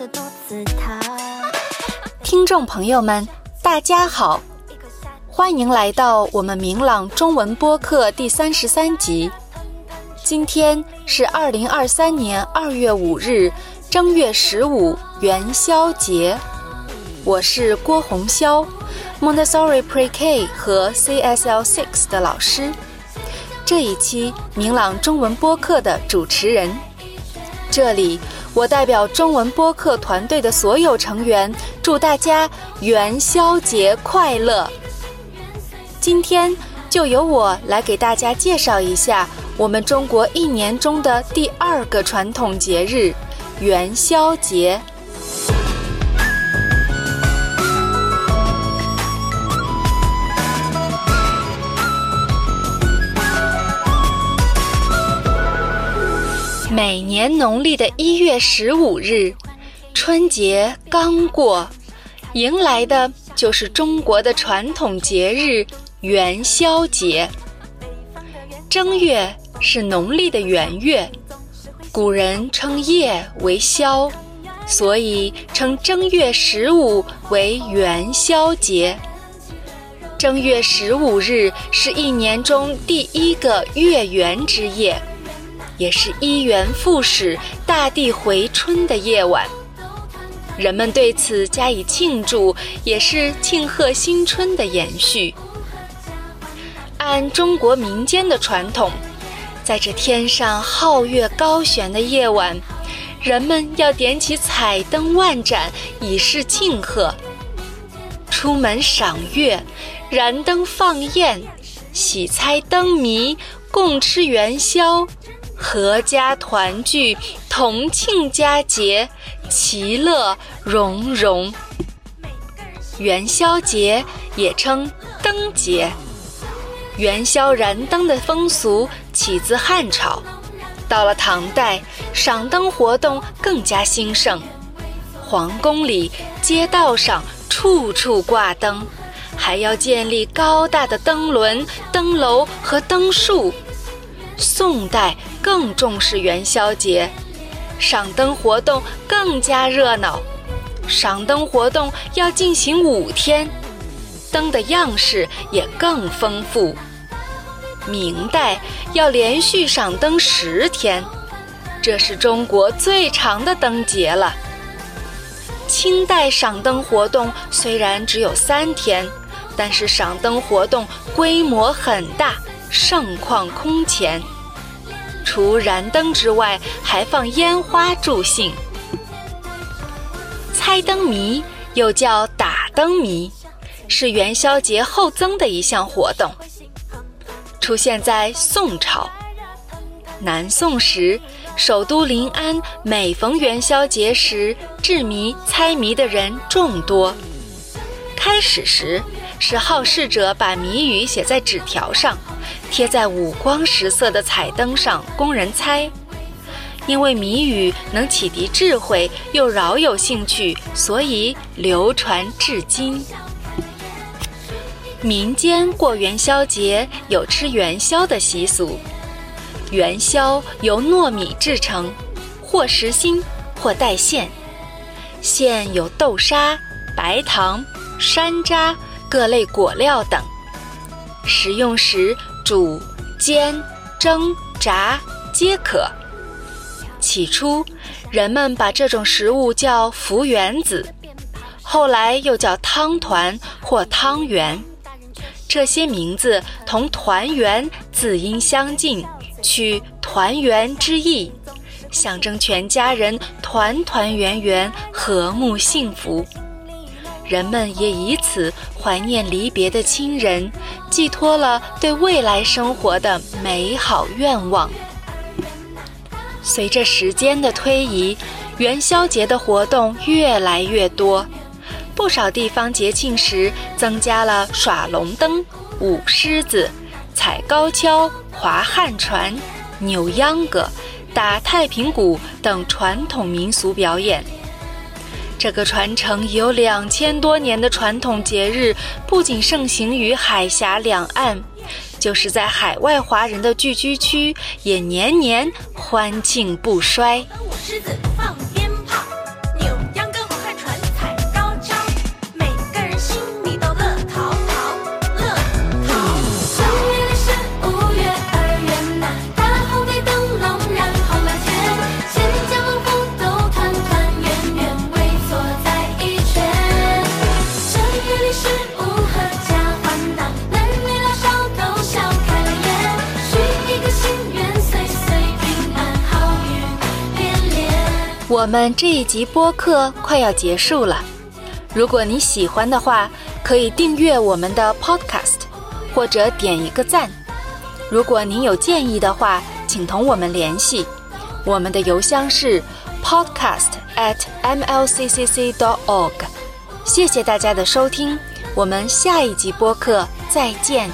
却笑得肚子疼。听众朋友们，大家好，欢迎来到我们明朗中文播客第三十三集。今天是二零二三年二月五日，正月十五元宵节。我是郭红霄，Montessori Pre-K 和 CSL Six 的老师。这一期明朗中文播客的主持人。这里，我代表中文播客团队的所有成员，祝大家元宵节快乐。今天就由我来给大家介绍一下我们中国一年中的第二个传统节日——元宵节。每年农历的一月十五日，春节刚过，迎来的就是中国的传统节日元宵节。正月是农历的元月，古人称夜为宵，所以称正月十五为元宵节。正月十五日是一年中第一个月圆之夜。也是一元复始、大地回春的夜晚，人们对此加以庆祝，也是庆贺新春的延续。按中国民间的传统，在这天上皓月高悬的夜晚，人们要点起彩灯万盏，以示庆贺。出门赏月，燃灯放焰，喜猜灯谜，共吃元宵。阖家团聚，同庆佳节，其乐融融。元宵节也称灯节。元宵燃灯的风俗起自汉朝，到了唐代，赏灯活动更加兴盛，皇宫里、街道上处处挂灯，还要建立高大的灯轮、灯楼和灯树。宋代。更重视元宵节，赏灯活动更加热闹。赏灯活动要进行五天，灯的样式也更丰富。明代要连续赏灯十天，这是中国最长的灯节了。清代赏灯活动虽然只有三天，但是赏灯活动规模很大，盛况空前。除燃灯之外，还放烟花助兴。猜灯谜又叫打灯谜，是元宵节后增的一项活动，出现在宋朝。南宋时，首都临安每逢元宵节时，制谜猜谜的人众多。开始时，是好事者把谜语写在纸条上。贴在五光十色的彩灯上供人猜，因为谜语能启迪智慧，又饶有兴趣，所以流传至今。民间过元宵节有吃元宵的习俗，元宵由糯米制成，或实心，或带馅，馅有豆沙、白糖、山楂、各类果料等，食用时。煮、煎、蒸、炸皆可。起初，人们把这种食物叫“福圆子”，后来又叫汤团或汤圆。这些名字同“团圆”字音相近，取“团圆”之意，象征全家人团团圆圆、和睦幸福。人们也以此怀念离别的亲人，寄托了对未来生活的美好愿望。随着时间的推移，元宵节的活动越来越多，不少地方节庆时增加了耍龙灯、舞狮子、踩高跷、划旱船、扭秧歌、打太平鼓等传统民俗表演。这个传承已有两千多年的传统节日，不仅盛行于海峡两岸，就是在海外华人的聚居区，也年年欢庆不衰。我们这一集播客快要结束了，如果你喜欢的话，可以订阅我们的 Podcast，或者点一个赞。如果您有建议的话，请同我们联系，我们的邮箱是 podcast at mlccc dot org。谢谢大家的收听，我们下一集播客再见。